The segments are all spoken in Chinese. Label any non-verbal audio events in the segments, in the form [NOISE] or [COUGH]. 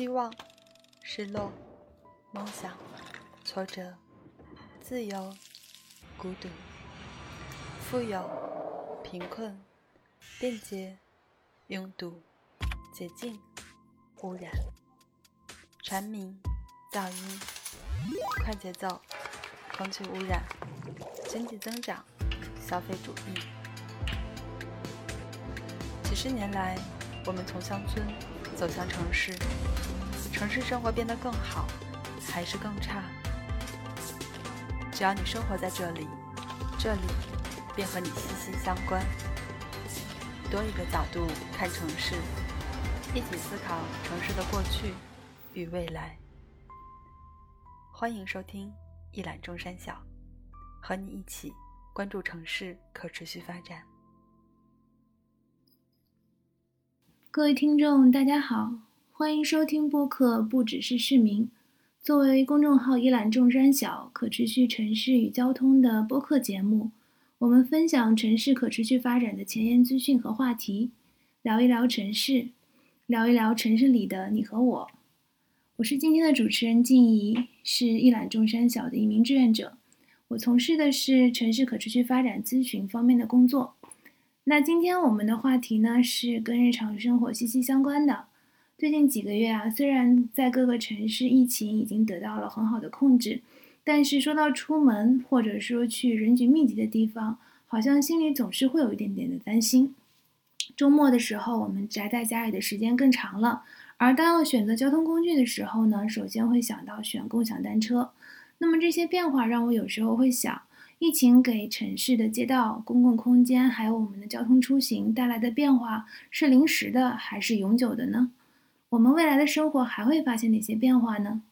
希望、失落、梦想、挫折、自由、孤独、富有、贫困、便捷、拥堵、洁净、污染、蝉鸣、噪音、快节奏、空气污染、经济增长、消费主义。几十年来，我们从乡村走向城市。城市生活变得更好，还是更差？只要你生活在这里，这里便和你息息相关。多一个角度看城市，一起思考城市的过去与未来。欢迎收听一览众山小，和你一起关注城市可持续发展。各位听众，大家好。欢迎收听播客，不只是市民。作为公众号“一览众山小”可持续城市与交通的播客节目，我们分享城市可持续发展的前沿资讯和话题，聊一聊城市，聊一聊城市里的你和我。我是今天的主持人静怡，是一览众山小的一名志愿者。我从事的是城市可持续发展咨询方面的工作。那今天我们的话题呢，是跟日常生活息息相关的。最近几个月啊，虽然在各个城市疫情已经得到了很好的控制，但是说到出门或者说去人群密集的地方，好像心里总是会有一点点的担心。周末的时候，我们宅在家里的时间更长了，而当要选择交通工具的时候呢，首先会想到选共享单车。那么这些变化让我有时候会想，疫情给城市的街道、公共空间还有我们的交通出行带来的变化，是临时的还是永久的呢？我们未来的生活还会发现哪些变化呢？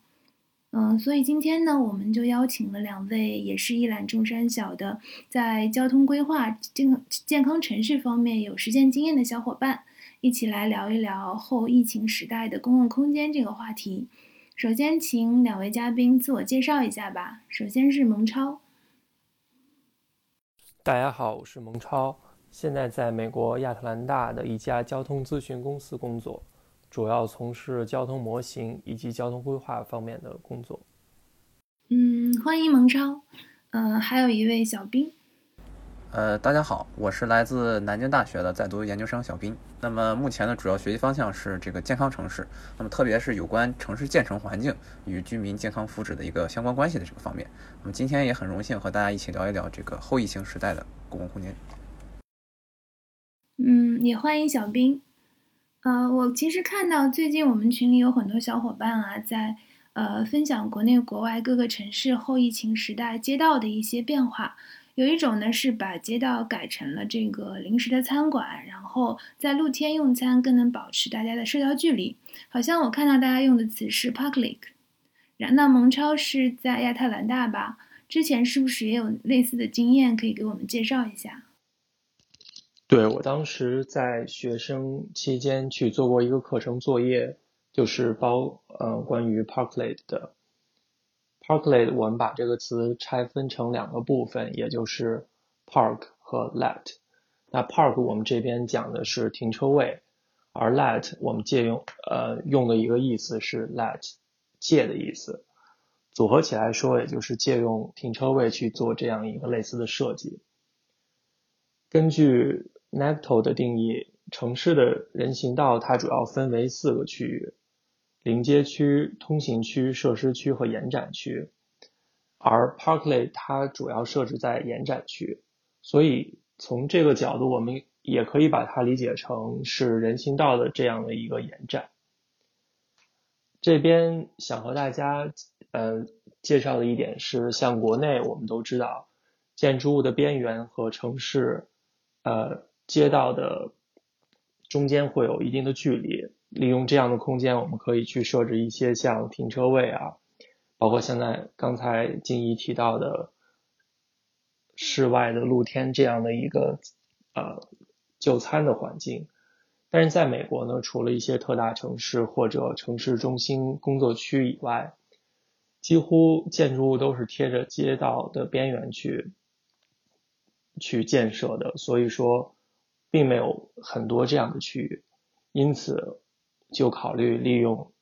嗯，所以今天呢，我们就邀请了两位也是一览众山小的，在交通规划、健健康城市方面有实践经验的小伙伴，一起来聊一聊后疫情时代的公共空间这个话题。首先，请两位嘉宾自我介绍一下吧。首先是蒙超。大家好，我是蒙超，现在在美国亚特兰大的一家交通咨询公司工作。主要从事交通模型以及交通规划方面的工作。嗯，欢迎蒙超。呃，还有一位小兵。呃，大家好，我是来自南京大学的在读研究生小斌。那么目前的主要学习方向是这个健康城市，那么特别是有关城市建成环境与居民健康福祉的一个相关关系的这个方面。那么今天也很荣幸和大家一起聊一聊这个后疫情时代的公共空间。嗯，也欢迎小斌。呃，我其实看到最近我们群里有很多小伙伴啊，在呃分享国内国外各个城市后疫情时代街道的一些变化。有一种呢是把街道改成了这个临时的餐馆，然后在露天用餐更能保持大家的社交距离。好像我看到大家用的词是 Parklick。然那蒙超是在亚特兰大吧？之前是不是也有类似的经验可以给我们介绍一下？对我当时在学生期间去做过一个课程作业，就是包呃关于 Parklet 的 Parklet，我们把这个词拆分成两个部分，也就是 Park 和 Let。那 Park 我们这边讲的是停车位，而 Let 我们借用呃用的一个意思是 Let 借的意思，组合起来说，也就是借用停车位去做这样一个类似的设计。根据 NACTO 的定义，城市的人行道它主要分为四个区域：临街区、通行区、设施区和延展区。而 Parklet 它主要设置在延展区，所以从这个角度，我们也可以把它理解成是人行道的这样的一个延展。这边想和大家呃介绍的一点是，像国内我们都知道，建筑物的边缘和城市呃。街道的中间会有一定的距离，利用这样的空间，我们可以去设置一些像停车位啊，包括现在刚才静怡提到的室外的露天这样的一个呃就餐的环境。但是在美国呢，除了一些特大城市或者城市中心工作区以外，几乎建筑物都是贴着街道的边缘去去建设的，所以说并没有很多这样的区域，因此就考虑利用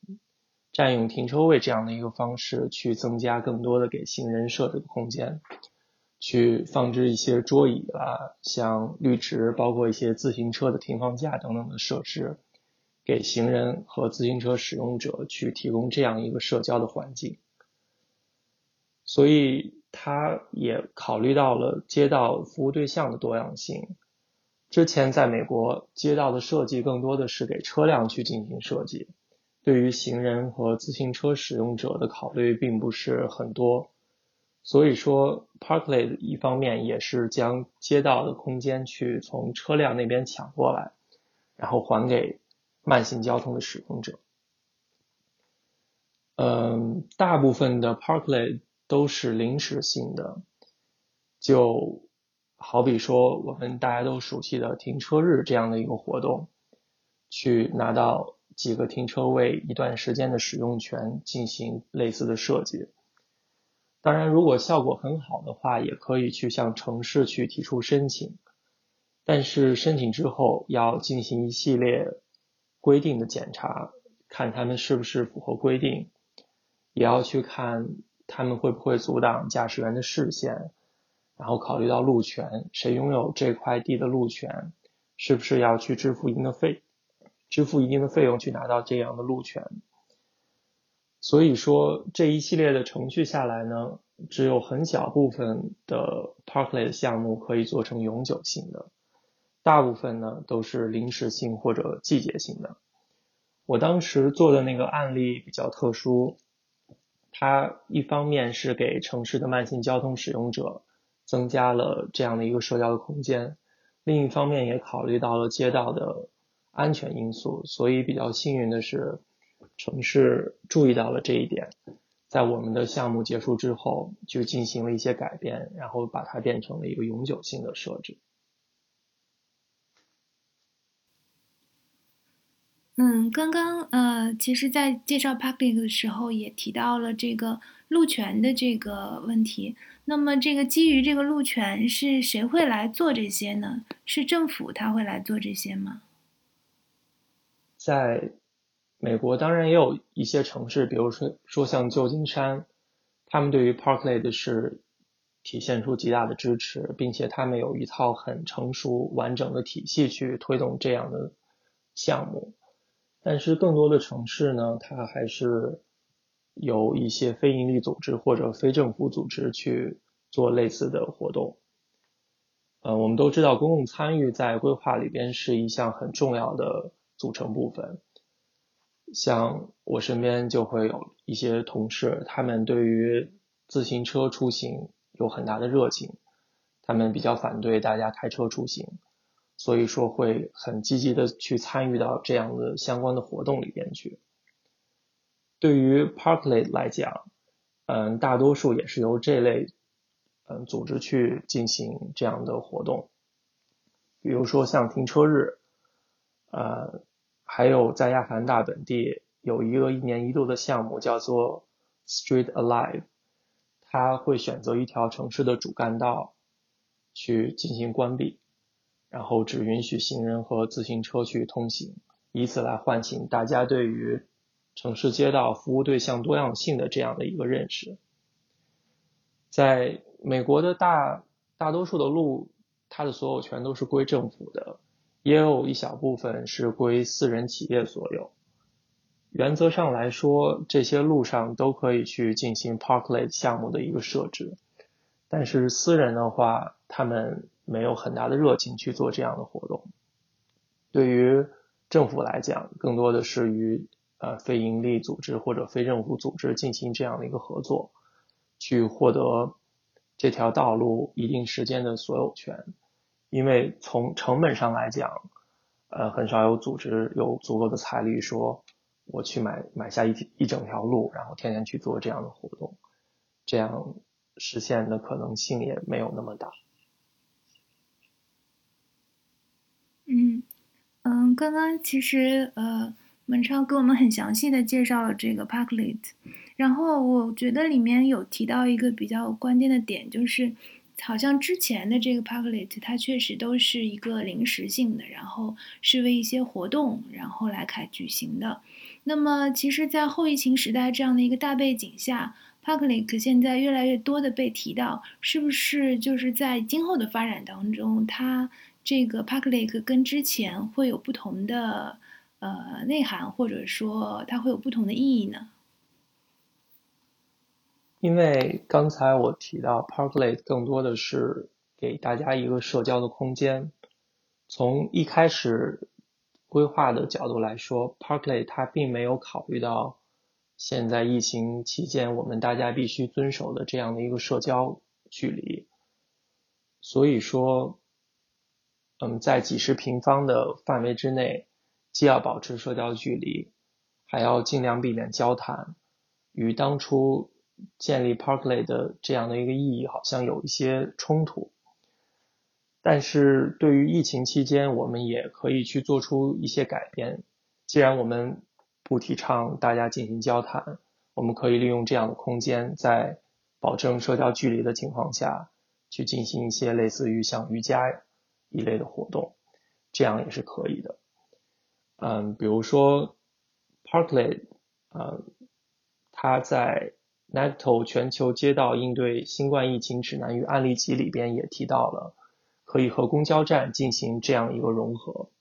占用停车位这样的一个方式，去增加更多的给行人设置的空间。去放置一些桌椅啊，像绿植，包括一些自行车的停放架等等的设施，给行人和自行车使用者去提供这样一个社交的环境。所以，他也考虑到了街道服务对象的多样性。之前在美国，街道的设计更多的是给车辆去进行设计，对于行人和自行车使用者的考虑并不是很多。所以说，Parkley 一方面也是将街道的空间去从车辆那边抢过来，然后还给慢行交通的使用者。嗯，大部分的 Parkley 都是临时性的，就好比说我们大家都熟悉的停车日这样的一个活动，去拿到几个停车位一段时间的使用权，进行类似的设计。当然，如果效果很好的话，也可以去向城市去提出申请。但是申请之后要进行一系列规定的检查，看他们是不是符合规定，也要去看他们会不会阻挡驾驶员的视线，然后考虑到路权，谁拥有这块地的路权，是不是要去支付一定的费，支付一定的费用去拿到这样的路权。所以说这一系列的程序下来呢，只有很小部分的 Parkley 项目可以做成永久性的，大部分呢都是临时性或者季节性的。我当时做的那个案例比较特殊，它一方面是给城市的慢性交通使用者增加了这样的一个社交的空间，另一方面也考虑到了街道的安全因素，所以比较幸运的是。城市注意到了这一点，在我们的项目结束之后，就进行了一些改变，然后把它变成了一个永久性的设置。嗯，刚刚呃，其实，在介绍 public 的时候，也提到了这个路权的这个问题。那么，这个基于这个路权，是谁会来做这些呢？是政府他会来做这些吗？在。美国当然也有一些城市，比如说说像旧金山，他们对于 Parkley 是体现出极大的支持，并且他们有一套很成熟完整的体系去推动这样的项目。但是更多的城市呢，它还是有一些非营利组织或者非政府组织去做类似的活动。呃，我们都知道公共参与在规划里边是一项很重要的组成部分。像我身边就会有一些同事，他们对于自行车出行有很大的热情，他们比较反对大家开车出行，所以说会很积极的去参与到这样的相关的活动里边去。对于 Parkley 来讲，嗯，大多数也是由这类嗯组织去进行这样的活动，比如说像停车日，呃。还有在亚特兰大本地有一个一年一度的项目叫做 Street Alive，它会选择一条城市的主干道去进行关闭，然后只允许行人和自行车去通行，以此来唤醒大家对于城市街道服务对象多样性的这样的一个认识。在美国的大大多数的路，它的所有权都是归政府的。也有一小部分是归私人企业所有。原则上来说，这些路上都可以去进行 parklet 项目的一个设置。但是私人的话，他们没有很大的热情去做这样的活动。对于政府来讲，更多的是与呃非营利组织或者非政府组织进行这样的一个合作，去获得这条道路一定时间的所有权。因为从成本上来讲，呃，很少有组织有足够的财力说我去买买下一一整条路，然后天天去做这样的活动，这样实现的可能性也没有那么大。嗯嗯，刚刚其实呃，文超给我们很详细的介绍了这个 Parklet，然后我觉得里面有提到一个比较关键的点，就是好像之前的这个 Parklet 它确实都是一个临时性的，然后是为一些活动然后来开举行的。那么其实，在后疫情时代这样的一个大背景下，Parklet 现在越来越多的被提到，是不是就是在今后的发展当中，它这个 Parklet 跟之前会有不同的？呃，内涵或者说它会有不同的意义呢？因为刚才我提到，Parklet 更多的是给大家一个社交的空间。从一开始规划的角度来说，Parklet 它并没有考虑到现在疫情期间我们大家必须遵守的这样的一个社交距离。所以说，嗯，在几十平方的范围之内。既要保持社交距离，还要尽量避免交谈，与当初建立 Parklet 的这样的一个意义好像有一些冲突。但是对于疫情期间，我们也可以去做出一些改变。既然我们不提倡大家进行交谈，我们可以利用这样的空间，在保证社交距离的情况下去进行一些类似于像瑜伽一类的活动，这样也是可以的。嗯，比如说，Parklet，嗯，它在 NATO 全球街道应对新冠疫情指南与案例集里边也提到了，可以和公交站进行这样一个融合。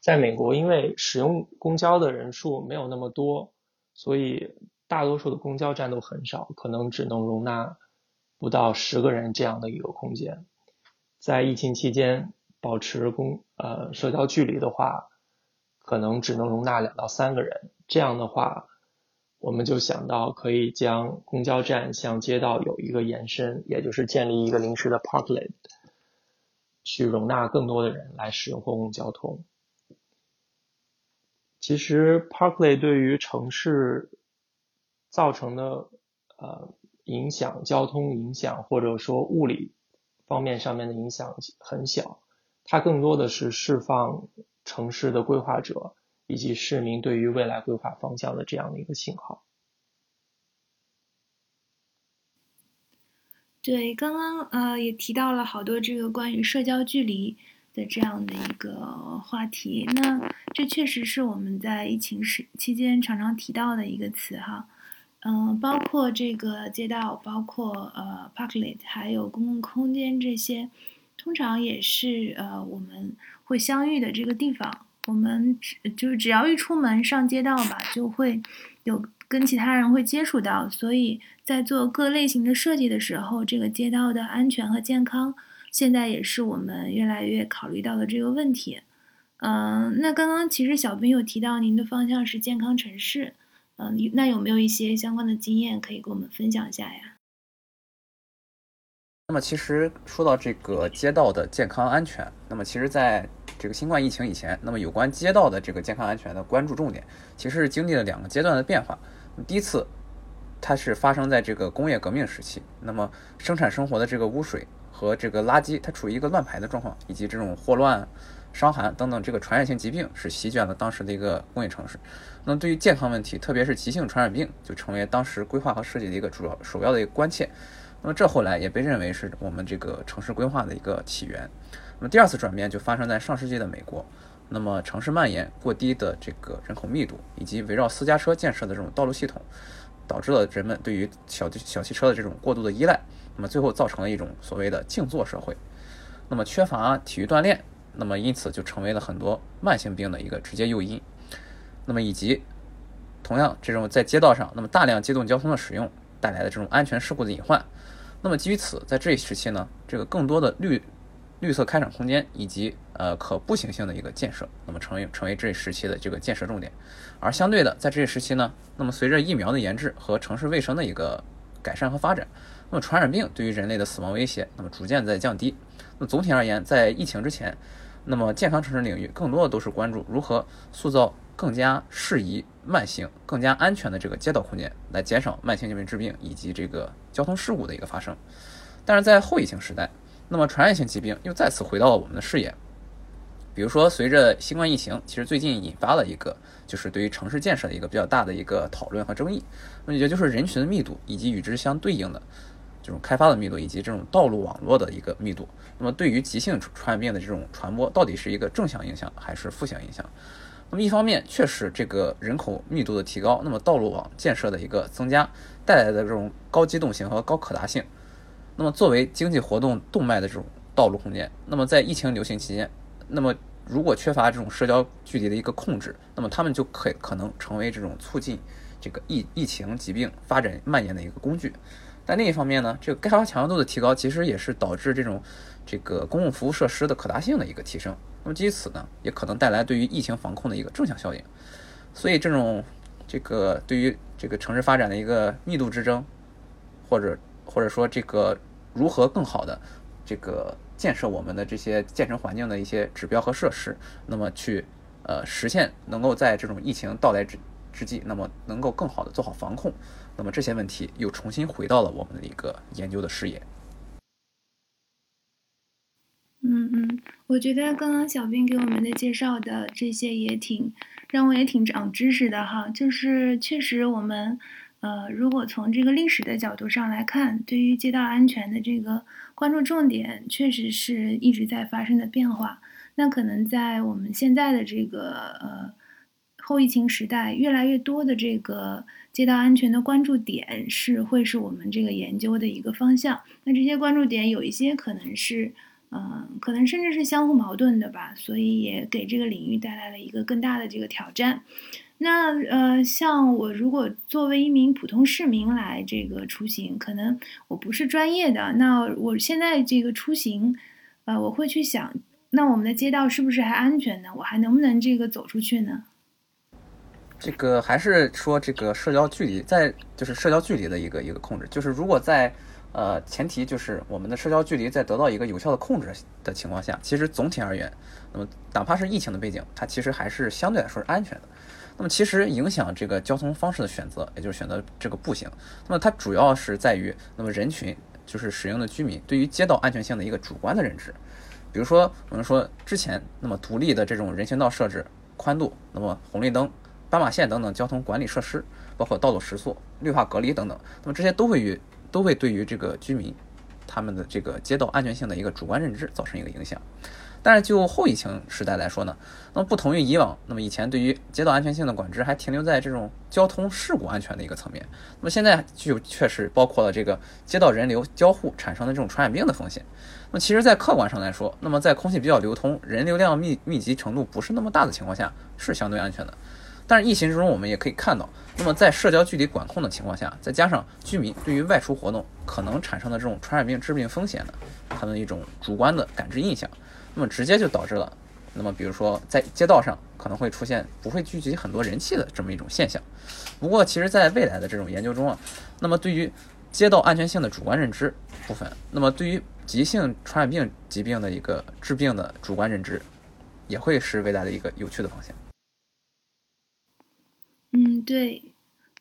在美国，因为使用公交的人数没有那么多，所以大多数的公交站都很少，可能只能容纳不到十个人这样的一个空间。在疫情期间，保持公呃社交距离的话。可能只能容纳两到三个人，这样的话，我们就想到可以将公交站向街道有一个延伸，也就是建立一个临时的 Parklet，去容纳更多的人来使用公共交通。其实 Parklet 对于城市造成的呃影响，交通影响或者说物理方面上面的影响很小，它更多的是释放。城市的规划者以及市民对于未来规划方向的这样的一个信号。对，刚刚呃也提到了好多这个关于社交距离的这样的一个话题。那这确实是我们在疫情时期间常常提到的一个词哈。嗯，包括这个街道，包括呃 Parklet，还有公共空间这些，通常也是呃我们。会相遇的这个地方，我们只就是只要一出门上街道吧，就会有跟其他人会接触到，所以在做各类型的设计的时候，这个街道的安全和健康，现在也是我们越来越考虑到的这个问题。嗯，那刚刚其实小斌有提到您的方向是健康城市，嗯，那有没有一些相关的经验可以跟我们分享一下呀？那么其实说到这个街道的健康安全，那么其实在这个新冠疫情以前，那么有关街道的这个健康安全的关注重点，其实是经历了两个阶段的变化。第一次，它是发生在这个工业革命时期，那么生产生活的这个污水和这个垃圾，它处于一个乱排的状况，以及这种霍乱、伤寒等等这个传染性疾病是席卷了当时的一个工业城市。那么对于健康问题，特别是急性传染病，就成为当时规划和设计的一个主要首要的一个关切。那么这后来也被认为是我们这个城市规划的一个起源。那么第二次转变就发生在上世纪的美国。那么城市蔓延过低的这个人口密度，以及围绕私家车建设的这种道路系统，导致了人们对于小小汽车的这种过度的依赖。那么最后造成了一种所谓的静坐社会。那么缺乏体育锻炼，那么因此就成为了很多慢性病的一个直接诱因。那么以及同样这种在街道上，那么大量机动交通的使用带来的这种安全事故的隐患。那么基于此，在这一时期呢，这个更多的绿绿色开展空间以及呃可步行性的一个建设，那么成为成为这一时期的这个建设重点。而相对的，在这一时期呢，那么随着疫苗的研制和城市卫生的一个改善和发展，那么传染病对于人类的死亡威胁，那么逐渐在降低。那总体而言，在疫情之前，那么健康城市领域更多的都是关注如何塑造。更加适宜慢性、更加安全的这个街道空间，来减少慢性疾病致病以及这个交通事故的一个发生。但是在后疫情时代，那么传染性疾病又再次回到了我们的视野。比如说，随着新冠疫情，其实最近引发了一个就是对于城市建设的一个比较大的一个讨论和争议，那么也就是人群的密度以及与之相对应的这种开发的密度以及这种道路网络的一个密度，那么对于急性传染病的这种传播，到底是一个正向影响还是负向影响？那么一方面，确实这个人口密度的提高，那么道路网建设的一个增加带来的这种高机动性和高可达性，那么作为经济活动动脉的这种道路空间，那么在疫情流行期间。那么，如果缺乏这种社交距离的一个控制，那么他们就可可能成为这种促进这个疫疫情疾病发展蔓延的一个工具。但另一方面呢，这个开发强度的提高，其实也是导致这种这个公共服务设施的可达性的一个提升。那么基于此呢，也可能带来对于疫情防控的一个正向效应。所以，这种这个对于这个城市发展的一个密度之争，或者或者说这个如何更好的这个。建设我们的这些建成环境的一些指标和设施，那么去呃实现能够在这种疫情到来之之际，那么能够更好的做好防控，那么这些问题又重新回到了我们的一个研究的视野。嗯嗯，我觉得刚刚小兵给我们的介绍的这些也挺让我也挺长知识的哈，就是确实我们。呃，如果从这个历史的角度上来看，对于街道安全的这个关注重点，确实是一直在发生的变化。那可能在我们现在的这个呃后疫情时代，越来越多的这个街道安全的关注点是会是我们这个研究的一个方向。那这些关注点有一些可能是，嗯，可能甚至是相互矛盾的吧，所以也给这个领域带来了一个更大的这个挑战。那呃，像我如果作为一名普通市民来这个出行，可能我不是专业的。那我现在这个出行，呃，我会去想，那我们的街道是不是还安全呢？我还能不能这个走出去呢？这个还是说这个社交距离，在就是社交距离的一个一个控制，就是如果在呃前提就是我们的社交距离在得到一个有效的控制的情况下，其实总体而言，那么哪怕是疫情的背景，它其实还是相对来说是安全的。那么其实影响这个交通方式的选择，也就是选择这个步行。那么它主要是在于，那么人群就是使用的居民对于街道安全性的一个主观的认知。比如说，我们说之前那么独立的这种人行道设置、宽度，那么红绿灯、斑马线等等交通管理设施，包括道路时速、绿化隔离等等，那么这些都会与都会对于这个居民他们的这个街道安全性的一个主观认知造成一个影响。但是就后疫情时代来说呢，那么不同于以往，那么以前对于街道安全性的管制还停留在这种交通事故安全的一个层面，那么现在就确实包括了这个街道人流交互产生的这种传染病的风险。那么其实，在客观上来说，那么在空气比较流通、人流量密密集程度不是那么大的情况下，是相对安全的。但是疫情之中，我们也可以看到，那么在社交距离管控的情况下，再加上居民对于外出活动可能产生的这种传染病致病风险的，他们一种主观的感知印象。那么直接就导致了，那么比如说在街道上可能会出现不会聚集很多人气的这么一种现象。不过其实，在未来的这种研究中啊，那么对于街道安全性的主观认知部分，那么对于急性传染病疾病的一个致病的主观认知，也会是未来的一个有趣的方向。嗯，对。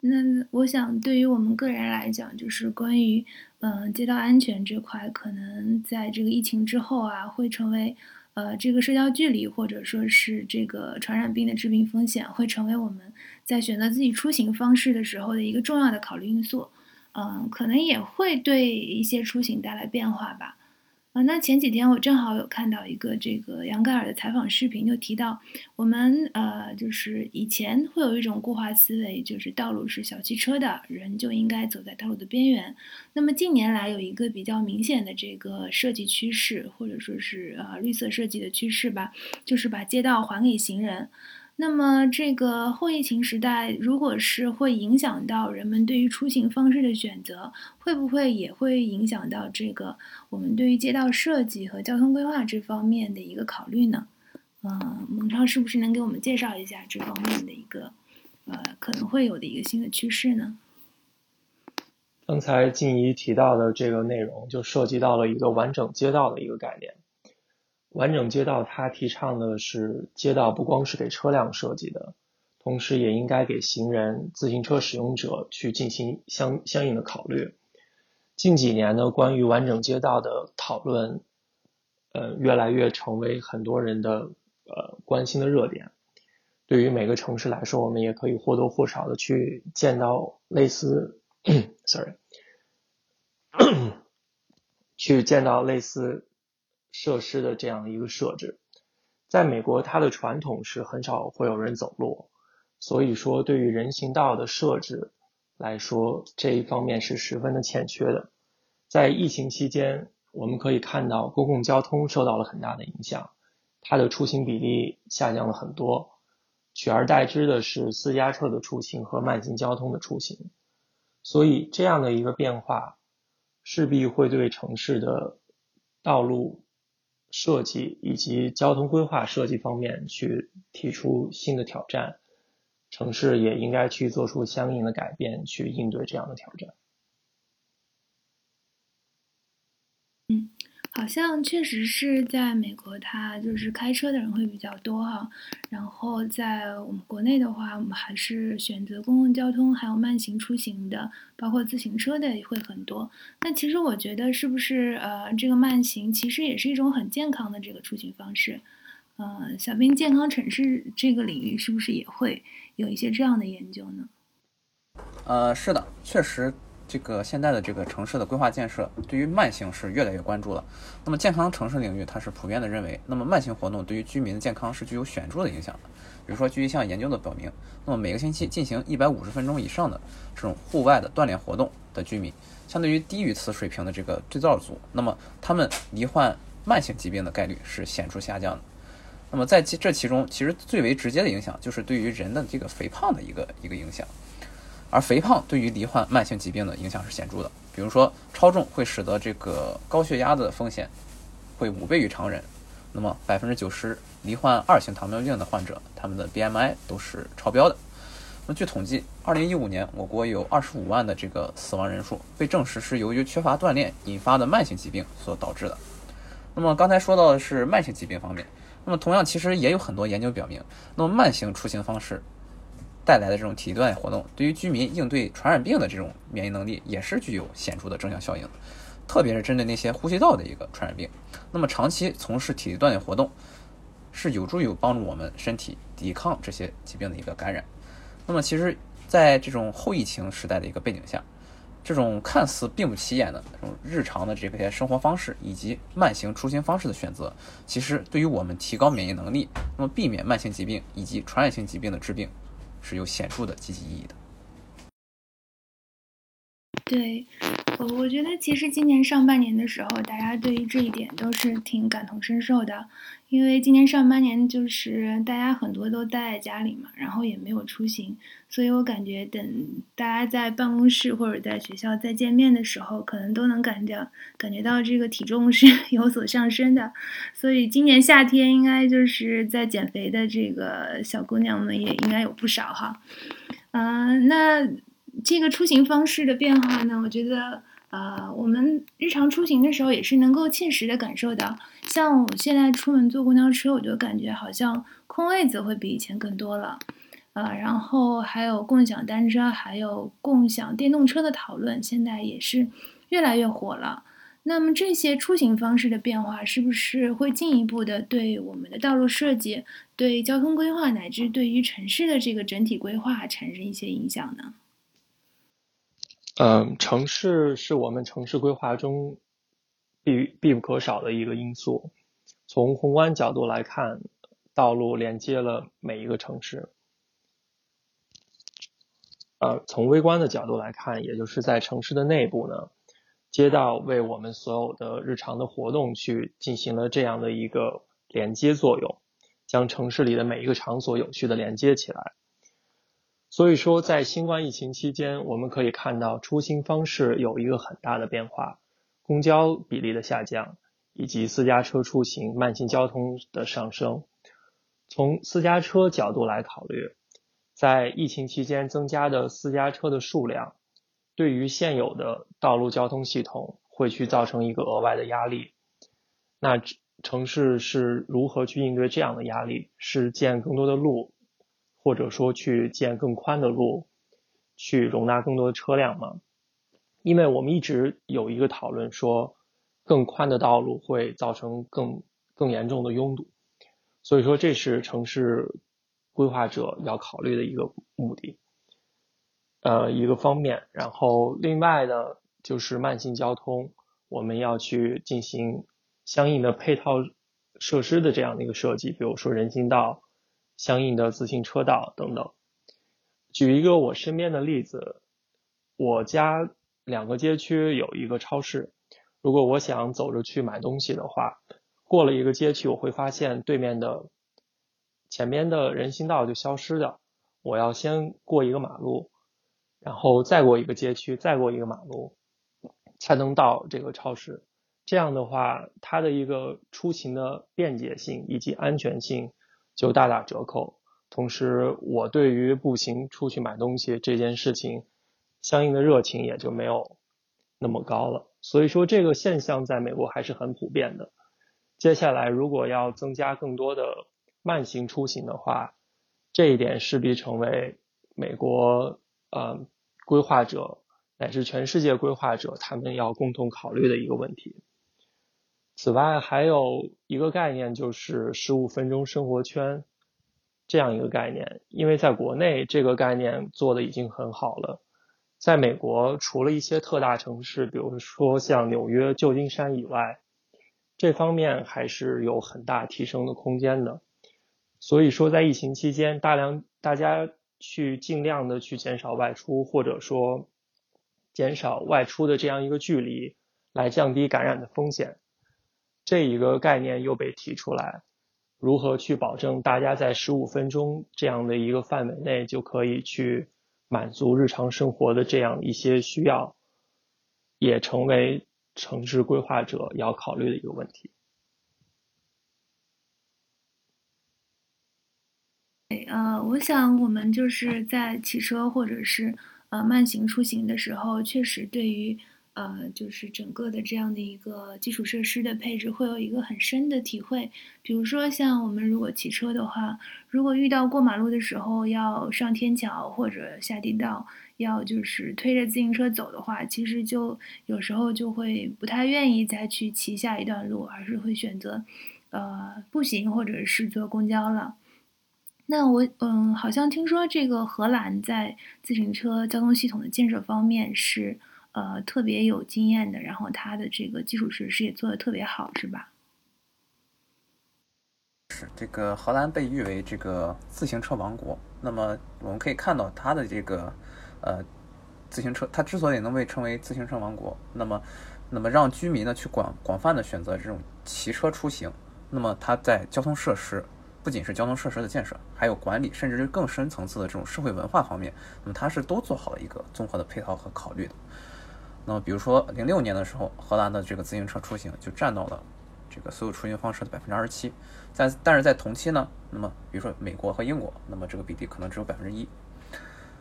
那我想，对于我们个人来讲，就是关于嗯街道安全这块，可能在这个疫情之后啊，会成为呃这个社交距离或者说是这个传染病的致病风险，会成为我们在选择自己出行方式的时候的一个重要的考虑因素。嗯，可能也会对一些出行带来变化吧。啊，那前几天我正好有看到一个这个杨盖尔的采访视频，就提到我们呃，就是以前会有一种固化思维，就是道路是小汽车的，人就应该走在道路的边缘。那么近年来有一个比较明显的这个设计趋势，或者说是呃绿色设计的趋势吧，就是把街道还给行人。那么，这个后疫情时代，如果是会影响到人们对于出行方式的选择，会不会也会影响到这个我们对于街道设计和交通规划这方面的一个考虑呢？嗯，蒙超是不是能给我们介绍一下这方面的一个呃可能会有的一个新的趋势呢？刚才静怡提到的这个内容，就涉及到了一个完整街道的一个概念。完整街道，它提倡的是街道不光是给车辆设计的，同时也应该给行人、自行车使用者去进行相相应的考虑。近几年呢，关于完整街道的讨论，呃，越来越成为很多人的呃关心的热点。对于每个城市来说，我们也可以或多或少的去见到类似，[CLEARS THROAT] sorry，[CLEARS THROAT] 去见到类似设施的这样一个设置。在美国，它的传统是很少会有人走路，所以说对于人行道的设置来说，这一方面是十分的欠缺的。在疫情期间，我们可以看到公共交通受到了很大的影响，它的出行比例下降了很多。取而代之的是私家车的出行和慢行交通的出行，所以这样的一个变化势必会对城市的道路设计以及交通规划设计方面去提出新的挑战，城市也应该去做出相应的改变，去应对这样的挑战。嗯。好像确实是在美国，它就是开车的人会比较多哈。然后在我们国内的话，我们还是选择公共交通，还有慢行出行的，包括自行车的也会很多。那其实我觉得，是不是呃，这个慢行其实也是一种很健康的这个出行方式？呃，小兵，健康城市这个领域是不是也会有一些这样的研究呢？呃，是的，确实。这个现在的这个城市的规划建设，对于慢性是越来越关注了。那么健康城市领域，它是普遍的认为，那么慢性活动对于居民的健康是具有显著的影响的。比如说，据一项研究的表明，那么每个星期进行一百五十分钟以上的这种户外的锻炼活动的居民，相对于低于此水平的这个对照组，那么他们罹患慢性疾病的概率是显著下降的。那么在这其中，其实最为直接的影响就是对于人的这个肥胖的一个一个影响。而肥胖对于罹患慢性疾病的影响是显著的，比如说超重会使得这个高血压的风险会五倍于常人。那么百分之九十罹患二型糖尿病的患者，他们的 BMI 都是超标的。那据统计，二零一五年我国有二十五万的这个死亡人数被证实是由于缺乏锻炼引发的慢性疾病所导致的。那么刚才说到的是慢性疾病方面，那么同样其实也有很多研究表明，那么慢行出行方式。带来的这种体力锻炼活动，对于居民应对传染病的这种免疫能力也是具有显著的正向效应，特别是针对那些呼吸道的一个传染病。那么长期从事体力锻炼活动，是有助于帮助我们身体抵抗这些疾病的一个感染。那么其实，在这种后疫情时代的一个背景下，这种看似并不起眼的这种日常的这些生活方式以及慢行出行方式的选择，其实对于我们提高免疫能力，那么避免慢性疾病以及传染性疾病的治病。是有显著的积极意义的。对，我我觉得其实今年上半年的时候，大家对于这一点都是挺感同身受的，因为今年上半年就是大家很多都待在家里嘛，然后也没有出行，所以我感觉等大家在办公室或者在学校再见面的时候，可能都能感觉感觉到这个体重是 [LAUGHS] 有所上升的，所以今年夏天应该就是在减肥的这个小姑娘们也应该有不少哈，嗯，那。这个出行方式的变化呢，我觉得，呃，我们日常出行的时候也是能够切实的感受到。像我现在出门坐公交车，我就感觉好像空位子会比以前更多了，呃，然后还有共享单车，还有共享电动车的讨论，现在也是越来越火了。那么这些出行方式的变化，是不是会进一步的对我们的道路设计、对交通规划，乃至对于城市的这个整体规划产生一些影响呢？嗯，城市是我们城市规划中必必不可少的一个因素。从宏观角度来看，道路连接了每一个城市。呃，从微观的角度来看，也就是在城市的内部呢，街道为我们所有的日常的活动去进行了这样的一个连接作用，将城市里的每一个场所有序的连接起来。所以说，在新冠疫情期间，我们可以看到出行方式有一个很大的变化，公交比例的下降，以及私家车出行、慢行交通的上升。从私家车角度来考虑，在疫情期间增加的私家车的数量，对于现有的道路交通系统会去造成一个额外的压力。那城市是如何去应对这样的压力？是建更多的路？或者说去建更宽的路，去容纳更多的车辆吗？因为我们一直有一个讨论说，更宽的道路会造成更更严重的拥堵，所以说这是城市规划者要考虑的一个目的，呃一个方面。然后另外呢就是慢行交通，我们要去进行相应的配套设施的这样的一个设计，比如说人行道、相应的自行车道等等。举一个我身边的例子，我家两个街区有一个超市，如果我想走着去买东西的话。过了一个街区，我会发现对面的前面的人行道就消失掉。我要先过一个马路，然后再过一个街区，再过一个马路，才能到这个超市。这样的话，它的一个出行的便捷性以及安全性就大打折扣。同时，我对于步行出去买东西这件事情，相应的热情也就没有那么高了。所以说，这个现象在美国还是很普遍的。接下来，如果要增加更多的慢行出行的话，这一点势必成为美国呃规划者乃至全世界规划者他们要共同考虑的一个问题。此外，还有一个概念就是十五分钟生活圈这样一个概念，因为在国内这个概念做的已经很好了，在美国除了一些特大城市，比如说像纽约、旧金山以外。这方面还是有很大提升的空间的，所以说在疫情期间，大量大家去尽量的去减少外出，或者说减少外出的这样一个距离，来降低感染的风险。这一个概念又被提出来，如何去保证大家在十五分钟这样的一个范围内就可以去满足日常生活的这样一些需要，也成为。城市规划者要考虑的一个问题。呃，我想我们就是在骑车或者是呃慢行出行的时候，确实对于。呃，就是整个的这样的一个基础设施的配置，会有一个很深的体会。比如说，像我们如果骑车的话，如果遇到过马路的时候要上天桥或者下地道，要就是推着自行车走的话，其实就有时候就会不太愿意再去骑下一段路，而是会选择呃步行或者是坐公交了。那我嗯，好像听说这个荷兰在自行车交通系统的建设方面是。呃，特别有经验的，然后它的这个基础设施也做的特别好，是吧？是这个荷兰被誉为这个自行车王国。那么我们可以看到，它的这个呃自行车，它之所以能被称为自行车王国，那么那么让居民呢去广广泛的选择这种骑车出行，那么它在交通设施，不仅是交通设施的建设，还有管理，甚至是更深层次的这种社会文化方面，那么它是都做好了一个综合的配套和考虑的。那么，比如说零六年的时候，荷兰的这个自行车出行就占到了这个所有出行方式的百分之二十七。在但是在同期呢，那么比如说美国和英国，那么这个比例可能只有百分之一。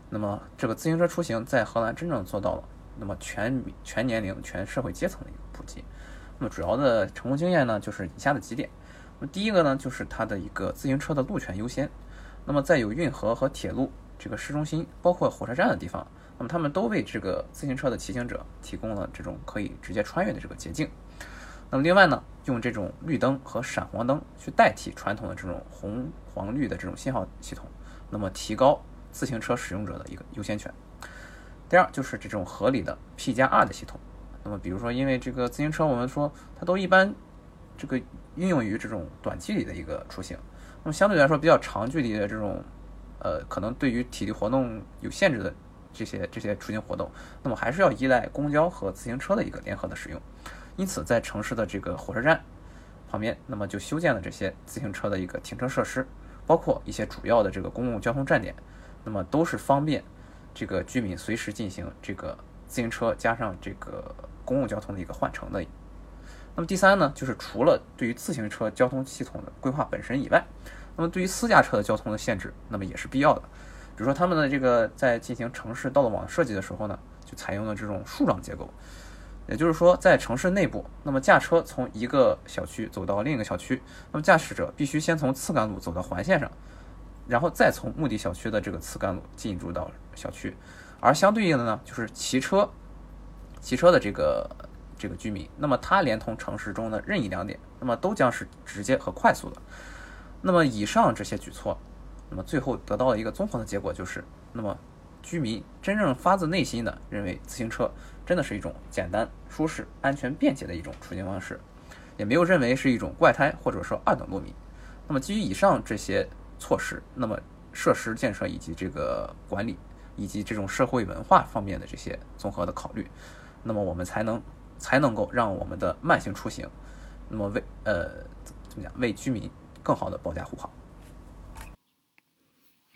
那么这个自行车出行在荷兰真正做到了，那么全全年龄、全社会阶层的一个普及。那么主要的成功经验呢，就是以下的几点。那么第一个呢，就是它的一个自行车的路权优先。那么在有运河和铁路这个市中心，包括火车站的地方。那么他们都为这个自行车的骑行者提供了这种可以直接穿越的这个捷径。那么另外呢，用这种绿灯和闪黄灯去代替传统的这种红黄绿的这种信号系统，那么提高自行车使用者的一个优先权。第二就是这种合理的 P 加 R 的系统。那么比如说，因为这个自行车我们说它都一般这个运用于这种短距离的一个出行，那么相对来说比较长距离的这种呃可能对于体力活动有限制的。这些这些出行活动，那么还是要依赖公交和自行车的一个联合的使用。因此，在城市的这个火车站旁边，那么就修建了这些自行车的一个停车设施，包括一些主要的这个公共交通站点，那么都是方便这个居民随时进行这个自行车加上这个公共交通的一个换乘的。那么第三呢，就是除了对于自行车交通系统的规划本身以外，那么对于私家车的交通的限制，那么也是必要的。比如说，他们的这个在进行城市道路网设计的时候呢，就采用了这种树状结构。也就是说，在城市内部，那么驾车从一个小区走到另一个小区，那么驾驶者必须先从次干路走到环线上，然后再从目的小区的这个次干路进入到小区。而相对应的呢，就是骑车，骑车的这个这个居民，那么他连同城市中的任意两点，那么都将是直接和快速的。那么以上这些举措，那么最后得到了一个综合的结果，就是那么居民真正发自内心的认为自行车真的是一种简单、舒适、安全、便捷的一种出行方式，也没有认为是一种怪胎或者说二等路民。那么基于以上这些措施，那么设施建设以及这个管理以及这种社会文化方面的这些综合的考虑，那么我们才能才能够让我们的慢行出行，那么为呃怎么讲为居民。更好的保驾护航。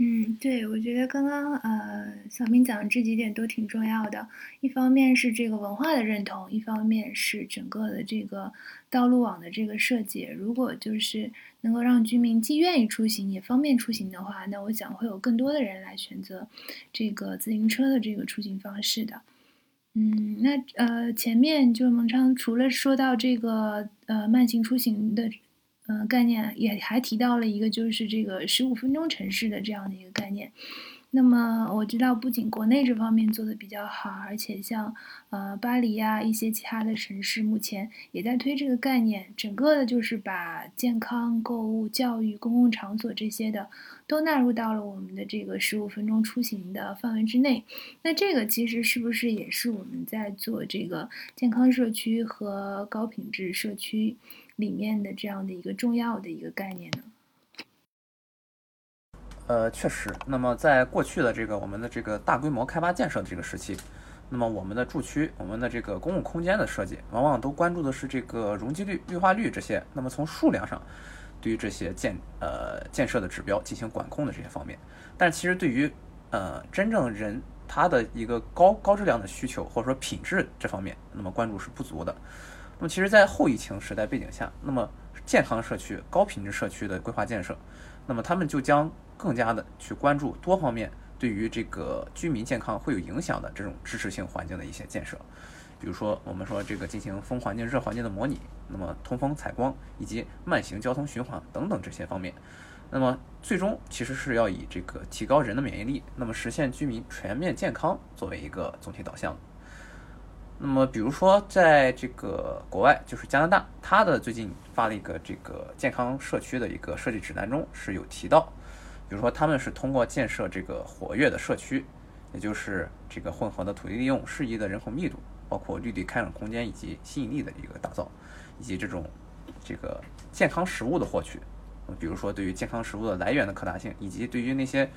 嗯，对，我觉得刚刚呃，小明讲的这几点都挺重要的。一方面是这个文化的认同，一方面是整个的这个道路网的这个设计。如果就是能够让居民既愿意出行也方便出行的话，那我想会有更多的人来选择这个自行车的这个出行方式的。嗯，那呃，前面就是蒙昌除了说到这个呃慢行出行的。嗯，概念也还提到了一个，就是这个十五分钟城市的这样的一个概念。那么我知道，不仅国内这方面做的比较好，而且像呃巴黎呀一些其他的城市，目前也在推这个概念。整个的就是把健康、购物、教育、公共场所这些的都纳入到了我们的这个十五分钟出行的范围之内。那这个其实是不是也是我们在做这个健康社区和高品质社区？里面的这样的一个重要的一个概念呢？呃，确实。那么在过去的这个我们的这个大规模开发建设的这个时期，那么我们的住区、我们的这个公共空间的设计，往往都关注的是这个容积率、绿化率这些。那么从数量上，对于这些建呃建设的指标进行管控的这些方面，但其实对于呃真正人他的一个高高质量的需求或者说品质这方面，那么关注是不足的。那么，其实，在后疫情时代背景下，那么健康社区、高品质社区的规划建设，那么他们就将更加的去关注多方面对于这个居民健康会有影响的这种支持性环境的一些建设，比如说，我们说这个进行风环境、热环境的模拟，那么通风采光以及慢行交通循环等等这些方面，那么最终其实是要以这个提高人的免疫力，那么实现居民全面健康作为一个总体导向。那么，比如说，在这个国外，就是加拿大，它的最近发了一个这个健康社区的一个设计指南中是有提到，比如说他们是通过建设这个活跃的社区，也就是这个混合的土地利用、适宜的人口密度，包括绿地开展空间以及吸引力的一个打造，以及这种这个健康食物的获取，比如说对于健康食物的来源的可达性，以及对于那些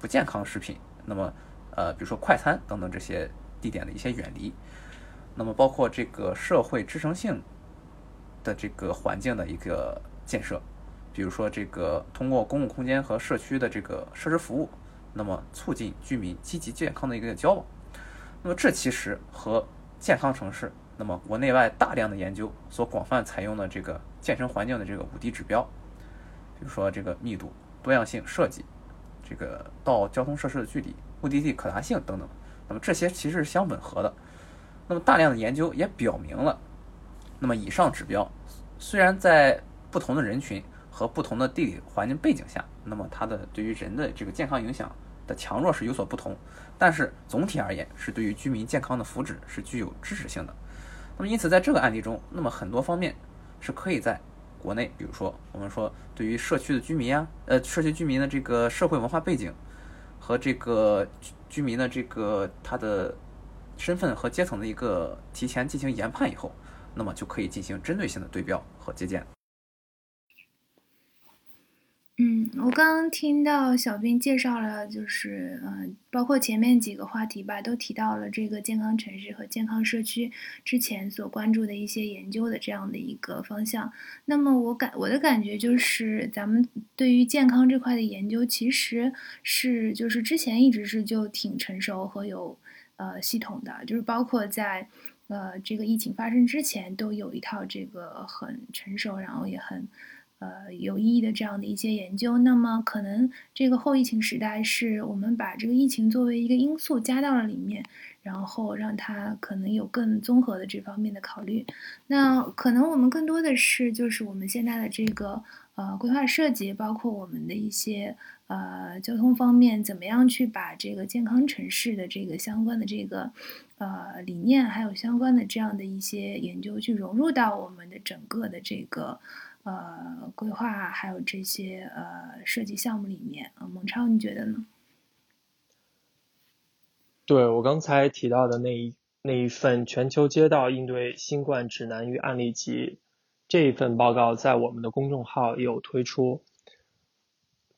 不健康食品，那么呃，比如说快餐等等这些地点的一些远离。那么，包括这个社会支撑性的这个环境的一个建设，比如说这个通过公共空间和社区的这个设施服务，那么促进居民积极健康的一个交往。那么这其实和健康城市，那么国内外大量的研究所广泛采用的这个健身环境的这个五 D 指标，比如说这个密度、多样性设计、这个到交通设施的距离、目的地可达性等等，那么这些其实是相吻合的。那么大量的研究也表明了，那么以上指标虽然在不同的人群和不同的地理环境背景下，那么它的对于人的这个健康影响的强弱是有所不同，但是总体而言是对于居民健康的福祉是具有支持性的。那么因此在这个案例中，那么很多方面是可以在国内，比如说我们说对于社区的居民啊，呃，社区居民的这个社会文化背景和这个居民的这个他的。身份和阶层的一个提前进行研判以后，那么就可以进行针对性的对标和借鉴。嗯，我刚刚听到小兵介绍了，就是嗯，包括前面几个话题吧，都提到了这个健康城市和健康社区之前所关注的一些研究的这样的一个方向。那么我感我的感觉就是，咱们对于健康这块的研究，其实是就是之前一直是就挺成熟和有。呃，系统的就是包括在呃这个疫情发生之前，都有一套这个很成熟，然后也很呃有意义的这样的一些研究。那么可能这个后疫情时代，是我们把这个疫情作为一个因素加到了里面，然后让它可能有更综合的这方面的考虑。那可能我们更多的是就是我们现在的这个呃规划设计，包括我们的一些。呃，交通方面怎么样去把这个健康城市的这个相关的这个呃理念，还有相关的这样的一些研究去融入到我们的整个的这个呃规划还有这些呃设计项目里面啊。蒙超，你觉得呢？对我刚才提到的那一那一份全球街道应对新冠指南与案例集这一份报告，在我们的公众号也有推出。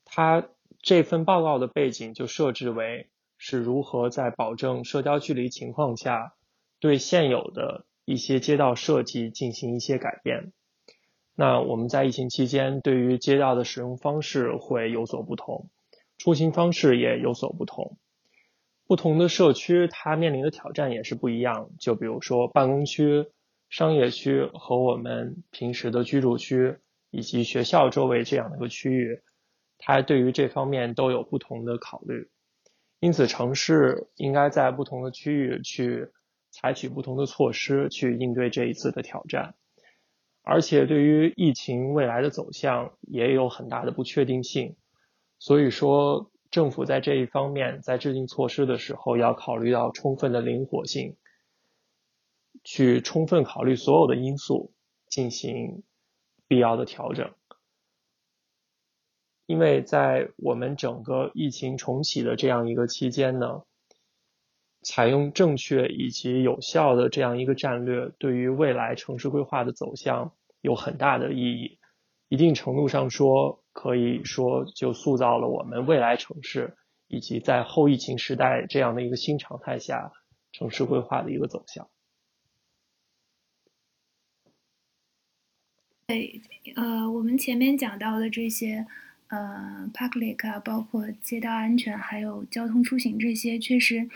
它这份报告的背景就设置为是如何在保证社交距离情况下，对现有的一些街道设计进行一些改变。那我们在疫情期间，对于街道的使用方式会有所不同，出行方式也有所不同。不同的社区，它面临的挑战也是不一样。就比如说办公区、商业区和我们平时的居住区以及学校周围这样的一个区域，它对于这方面都有不同的考虑。因此，城市应该在不同的区域去采取不同的措施去应对这一次的挑战。而且，对于疫情未来的走向也有很大的不确定性。所以说。政府在这一方面在制定措施的时候，要考虑到充分的灵活性，去充分考虑所有的因素，进行必要的调整。因为在我们整个疫情重启的这样一个期间呢，采用正确以及有效的这样一个战略，对于未来城市规划的走向有很大的意义。一定程度上说。可以说，就塑造了我们未来城市，以及在后疫情时代这样的一个新常态下，城市规划的一个走向。对，呃，我们前面讲到的这些，呃，public 啊，包括街道安全，还有交通出行这些，确实。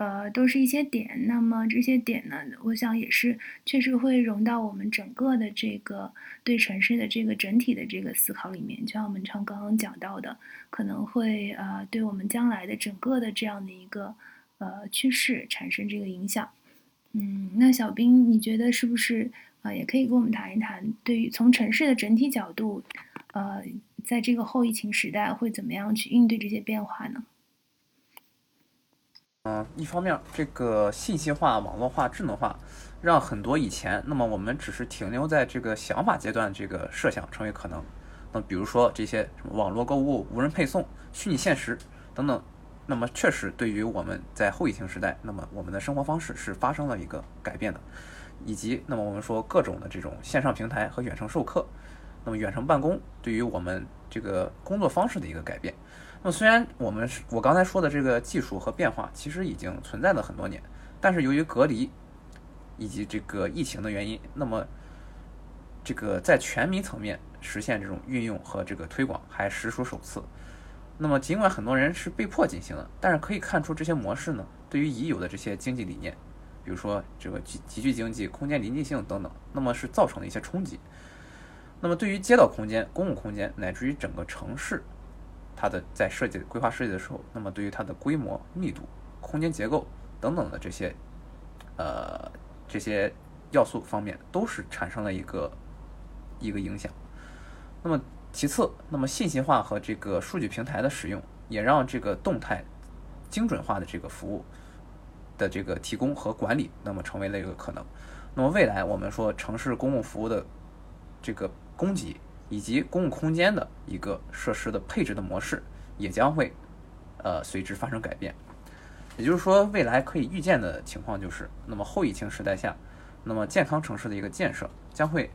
呃，都是一些点，那么这些点呢，我想也是确实会融到我们整个的这个对城市的这个整体的这个思考里面。就像我们常刚刚讲到的，可能会呃对我们将来的整个的这样的一个呃趋势产生这个影响。嗯，那小兵，你觉得是不是啊？也可以跟我们谈一谈，对于从城市的整体角度，呃，在这个后疫情时代会怎么样去应对这些变化呢？嗯，一方面，这个信息化、网络化、智能化，让很多以前那么我们只是停留在这个想法阶段，这个设想成为可能。那比如说这些什么网络购物、无人配送、虚拟现实等等，那么确实对于我们在后疫情时代，那么我们的生活方式是发生了一个改变的，以及那么我们说各种的这种线上平台和远程授课，那么远程办公对于我们这个工作方式的一个改变。那么虽然我们是我刚才说的这个技术和变化，其实已经存在了很多年，但是由于隔离以及这个疫情的原因，那么这个在全民层面实现这种运用和这个推广还实属首次。那么尽管很多人是被迫进行的，但是可以看出这些模式呢，对于已有的这些经济理念，比如说这个集集聚经济、空间临近性等等，那么是造成了一些冲击。那么对于街道空间、公共空间乃至于整个城市。它的在设计规划设计的时候，那么对于它的规模、密度、空间结构等等的这些，呃，这些要素方面，都是产生了一个一个影响。那么其次，那么信息化和这个数据平台的使用，也让这个动态精准化的这个服务的这个提供和管理，那么成为了一个可能。那么未来我们说城市公共服务的这个供给。以及公共空间的一个设施的配置的模式也将会，呃，随之发生改变。也就是说，未来可以预见的情况就是，那么后疫情时代下，那么健康城市的一个建设将会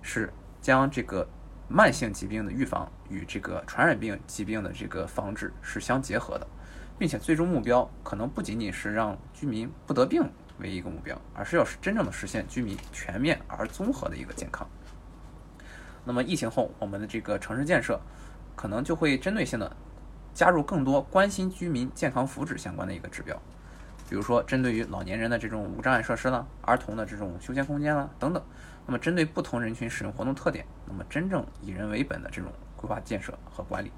是将这个慢性疾病的预防与这个传染病疾病的这个防治是相结合的，并且最终目标可能不仅仅是让居民不得病为一个目标，而是要是真正的实现居民全面而综合的一个健康。那么疫情后，我们的这个城市建设可能就会针对性的加入更多关心居民健康福祉相关的一个指标，比如说针对于老年人的这种无障碍设施啦，儿童的这种休闲空间啦等等。那么针对不同人群使用活动特点，那么真正以人为本的这种规划建设和管理。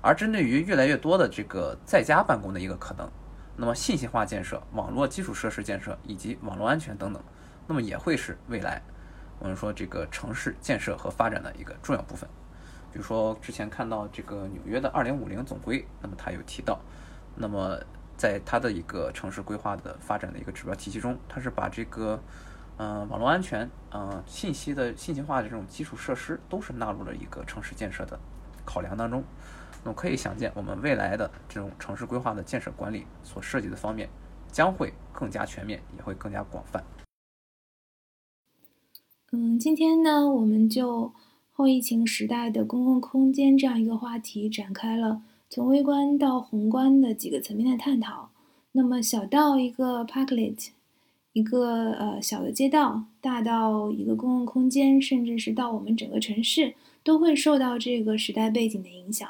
而针对于越来越多的这个在家办公的一个可能，那么信息化建设、网络基础设施建设以及网络安全等等，那么也会是未来。我们说这个城市建设和发展的一个重要部分，比如说之前看到这个纽约的二零五零总规，那么它有提到，那么在它的一个城市规划的发展的一个指标体系中，它是把这个嗯，网络安全，嗯，信息的信息化的这种基础设施都是纳入了一个城市建设的考量当中。那么可以想见，我们未来的这种城市规划的建设管理所涉及的方面将会更加全面，也会更加广泛。嗯，今天呢，我们就后疫情时代的公共空间这样一个话题展开了从微观到宏观的几个层面的探讨。那么小到一个 parklet。一个呃小的街道，大到一个公共空间，甚至是到我们整个城市，都会受到这个时代背景的影响。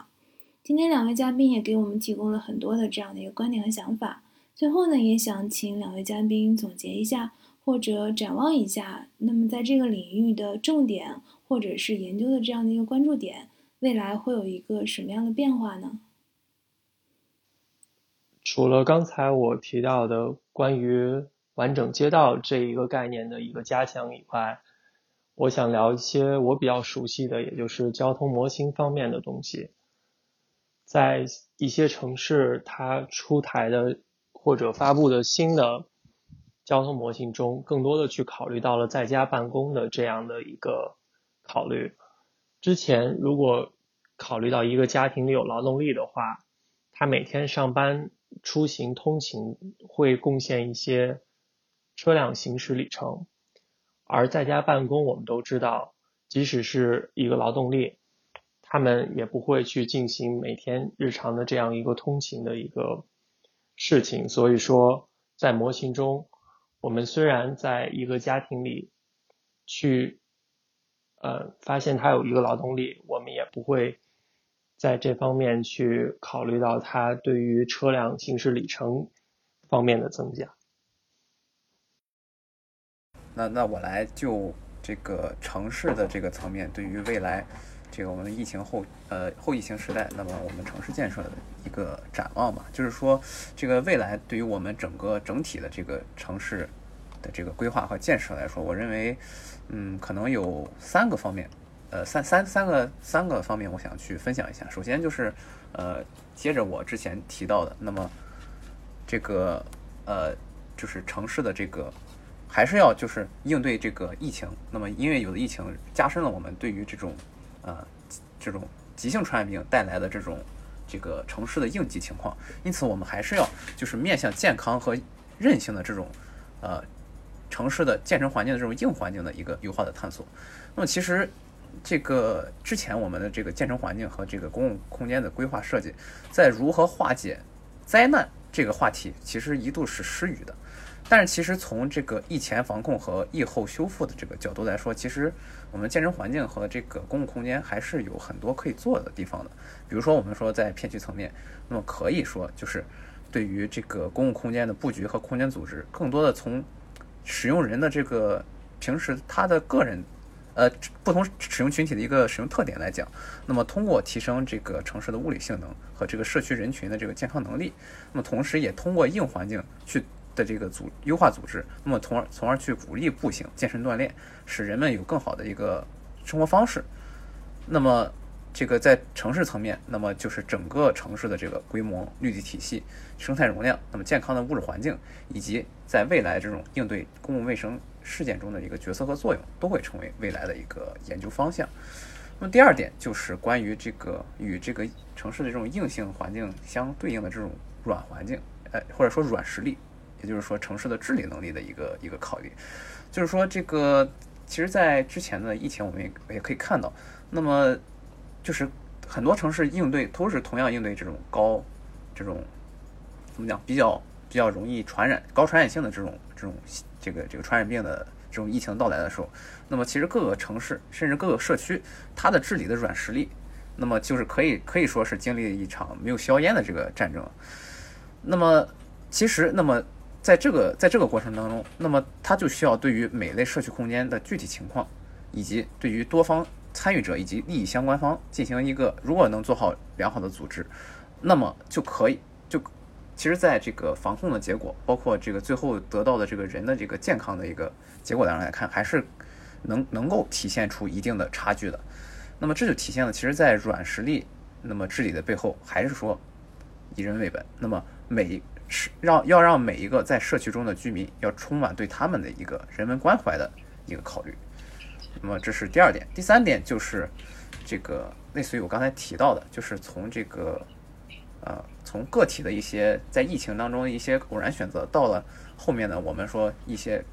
今天两位嘉宾也给我们提供了很多的这样的一个观点和想法。最后呢，也想请两位嘉宾总结一下，或者展望一下，那么在这个领域的重点或者是研究的这样的一个关注点，未来会有一个什么样的变化呢？除了刚才我提到的关于。完整街道这一个概念的一个加强以外，我想聊一些我比较熟悉的，也就是交通模型方面的东西。在一些城市，它出台的或者发布的新的交通模型中，更多的去考虑到了在家办公的这样的一个考虑。之前如果考虑到一个家庭里有劳动力的话，他每天上班出行通勤会贡献一些。车辆行驶里程，而在家办公，我们都知道，即使是一个劳动力，他们也不会去进行每天日常的这样一个通勤的一个事情。所以说，在模型中，我们虽然在一个家庭里去，呃，发现他有一个劳动力，我们也不会在这方面去考虑到他对于车辆行驶里程方面的增加。那那我来就这个城市的这个层面，对于未来这个我们疫情后呃后疫情时代，那么我们城市建设的一个展望吧。就是说，这个未来对于我们整个整体的这个城市的这个规划和建设来说，我认为，嗯，可能有三个方面，呃，三三三个三个方面，我想去分享一下。首先就是呃，接着我之前提到的，那么这个呃，就是城市的这个。还是要就是应对这个疫情，那么因为有的疫情加深了我们对于这种，呃，这种急性传染病带来的这种这个城市的应急情况，因此我们还是要就是面向健康和韧性的这种，呃，城市的建成环境的这种硬环境的一个优化的探索。那么其实这个之前我们的这个建成环境和这个公共空间的规划设计，在如何化解灾难这个话题，其实一度是失语的。但是其实从这个疫前防控和疫后修复的这个角度来说，其实我们健身环境和这个公共空间还是有很多可以做的地方的。比如说，我们说在片区层面，那么可以说就是对于这个公共空间的布局和空间组织，更多的从使用人的这个平时他的个人呃不同使用群体的一个使用特点来讲，那么通过提升这个城市的物理性能和这个社区人群的这个健康能力，那么同时也通过硬环境去。的这个组优化组织，那么从而从而去鼓励步行、健身锻炼，使人们有更好的一个生活方式。那么这个在城市层面，那么就是整个城市的这个规模、绿地体系、生态容量，那么健康的物质环境，以及在未来这种应对公共卫生事件中的一个角色和作用，都会成为未来的一个研究方向。那么第二点就是关于这个与这个城市的这种硬性环境相对应的这种软环境，呃，或者说软实力。也就是说，城市的治理能力的一个一个考虑，就是说，这个其实，在之前的疫情，我们也也可以看到，那么就是很多城市应对都是同样应对这种高这种怎么讲比较比较容易传染、高传染性的这种这种这个这个传染病的这种疫情到来的时候，那么其实各个城市甚至各个社区，它的治理的软实力，那么就是可以可以说是经历了一场没有硝烟的这个战争。那么其实，那么。在这个在这个过程当中，那么它就需要对于每类社区空间的具体情况，以及对于多方参与者以及利益相关方进行一个，如果能做好良好的组织，那么就可以就，其实在这个防控的结果，包括这个最后得到的这个人的这个健康的一个结果当中来看，还是能能够体现出一定的差距的。那么这就体现了，其实，在软实力那么治理的背后，还是说以人为本。那么每是让要让每一个在社区中的居民要充满对他们的一个人文关怀的一个考虑。那么这是第二点，第三点就是这个类似于我刚才提到的，就是从这个呃从个体的一些在疫情当中的一些偶然选择，到了后面呢，我们说一些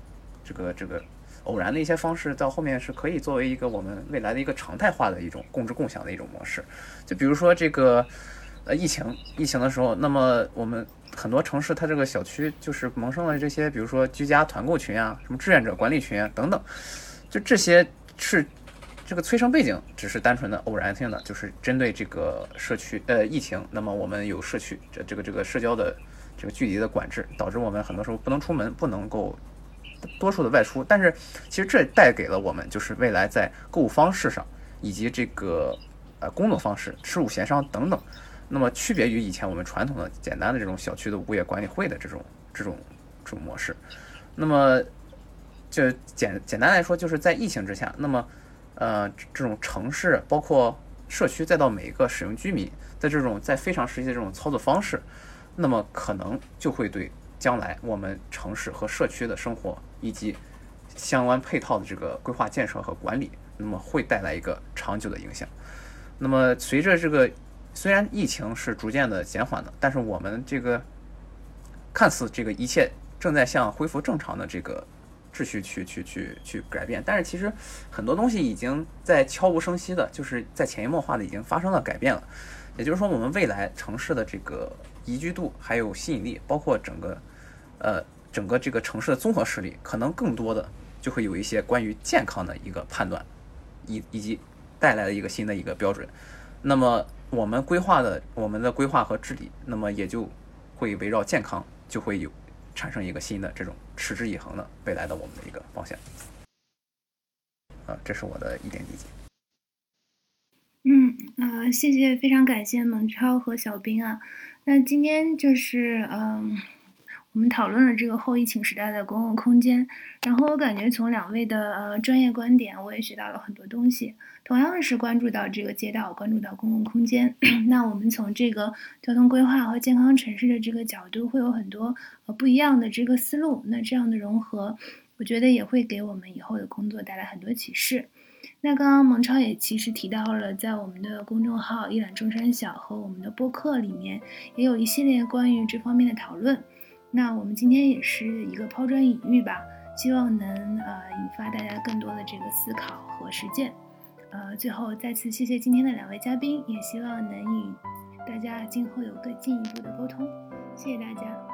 这个这个偶然的一些方式，到后面是可以作为一个我们未来的一个常态化的一种共治共享的一种模式。就比如说这个呃疫情疫情的时候，那么我们很多城市它这个小区就是萌生了这些，比如说居家团购群啊，什么志愿者管理群啊等等，就这些是这个催生背景只是单纯的偶然性的，就是针对这个社区呃疫情，那么我们有社区这这个这个社交的这个距离的管制，导致我们很多时候不能出门，不能够多数的外出。但是其实这带给了我们就是未来在购物方式上以及这个呃工作方式、事务协商等等，那么区别于以前我们传统的简单的这种小区的物业管理会的这种这种这种模式，那么。就简简单来说，就是在疫情之下，那么，呃，这种城市包括社区，再到每一个使用居民，的这种在非常实际的这种操作方式，那么可能就会对将来我们城市和社区的生活以及相关配套的这个规划建设和管理，那么会带来一个长久的影响。那么随着这个虽然疫情是逐渐的减缓的，但是我们这个看似这个一切正在向恢复正常的这个。秩序去去去去改变，但是其实很多东西已经在悄无声息的，就是在潜移默化的已经发生了改变了。也就是说，我们未来城市的这个宜居度还有吸引力，包括整个呃整个这个城市的综合实力，可能更多的就会有一些关于健康的一个判断，以以及带来的一个新的一个标准。那么我们规划的我们的规划和治理，那么也就会围绕健康，就会有。产生一个新的这种持之以恒的未来的我们的一个方向，啊，这是我的一点理解。嗯，啊，谢谢，非常感谢蒙超和小兵啊。那今天就是嗯。我们讨论了这个后疫情时代的公共空间，然后我感觉从两位的呃专业观点，我也学到了很多东西。同样是关注到这个街道，关注到公共空间，[COUGHS] 那我们从这个交通规划和健康城市的这个角度，会有很多呃不一样的这个思路。那这样的融合，我觉得也会给我们以后的工作带来很多启示。那刚刚蒙超也其实提到了，在我们的公众号“一览众山小”和我们的播客里面，也有一系列关于这方面的讨论。那我们今天也是一个抛砖引玉吧，希望能呃引发大家更多的这个思考和实践。呃，最后再次谢谢今天的两位嘉宾，也希望能与大家今后有更进一步的沟通。谢谢大家。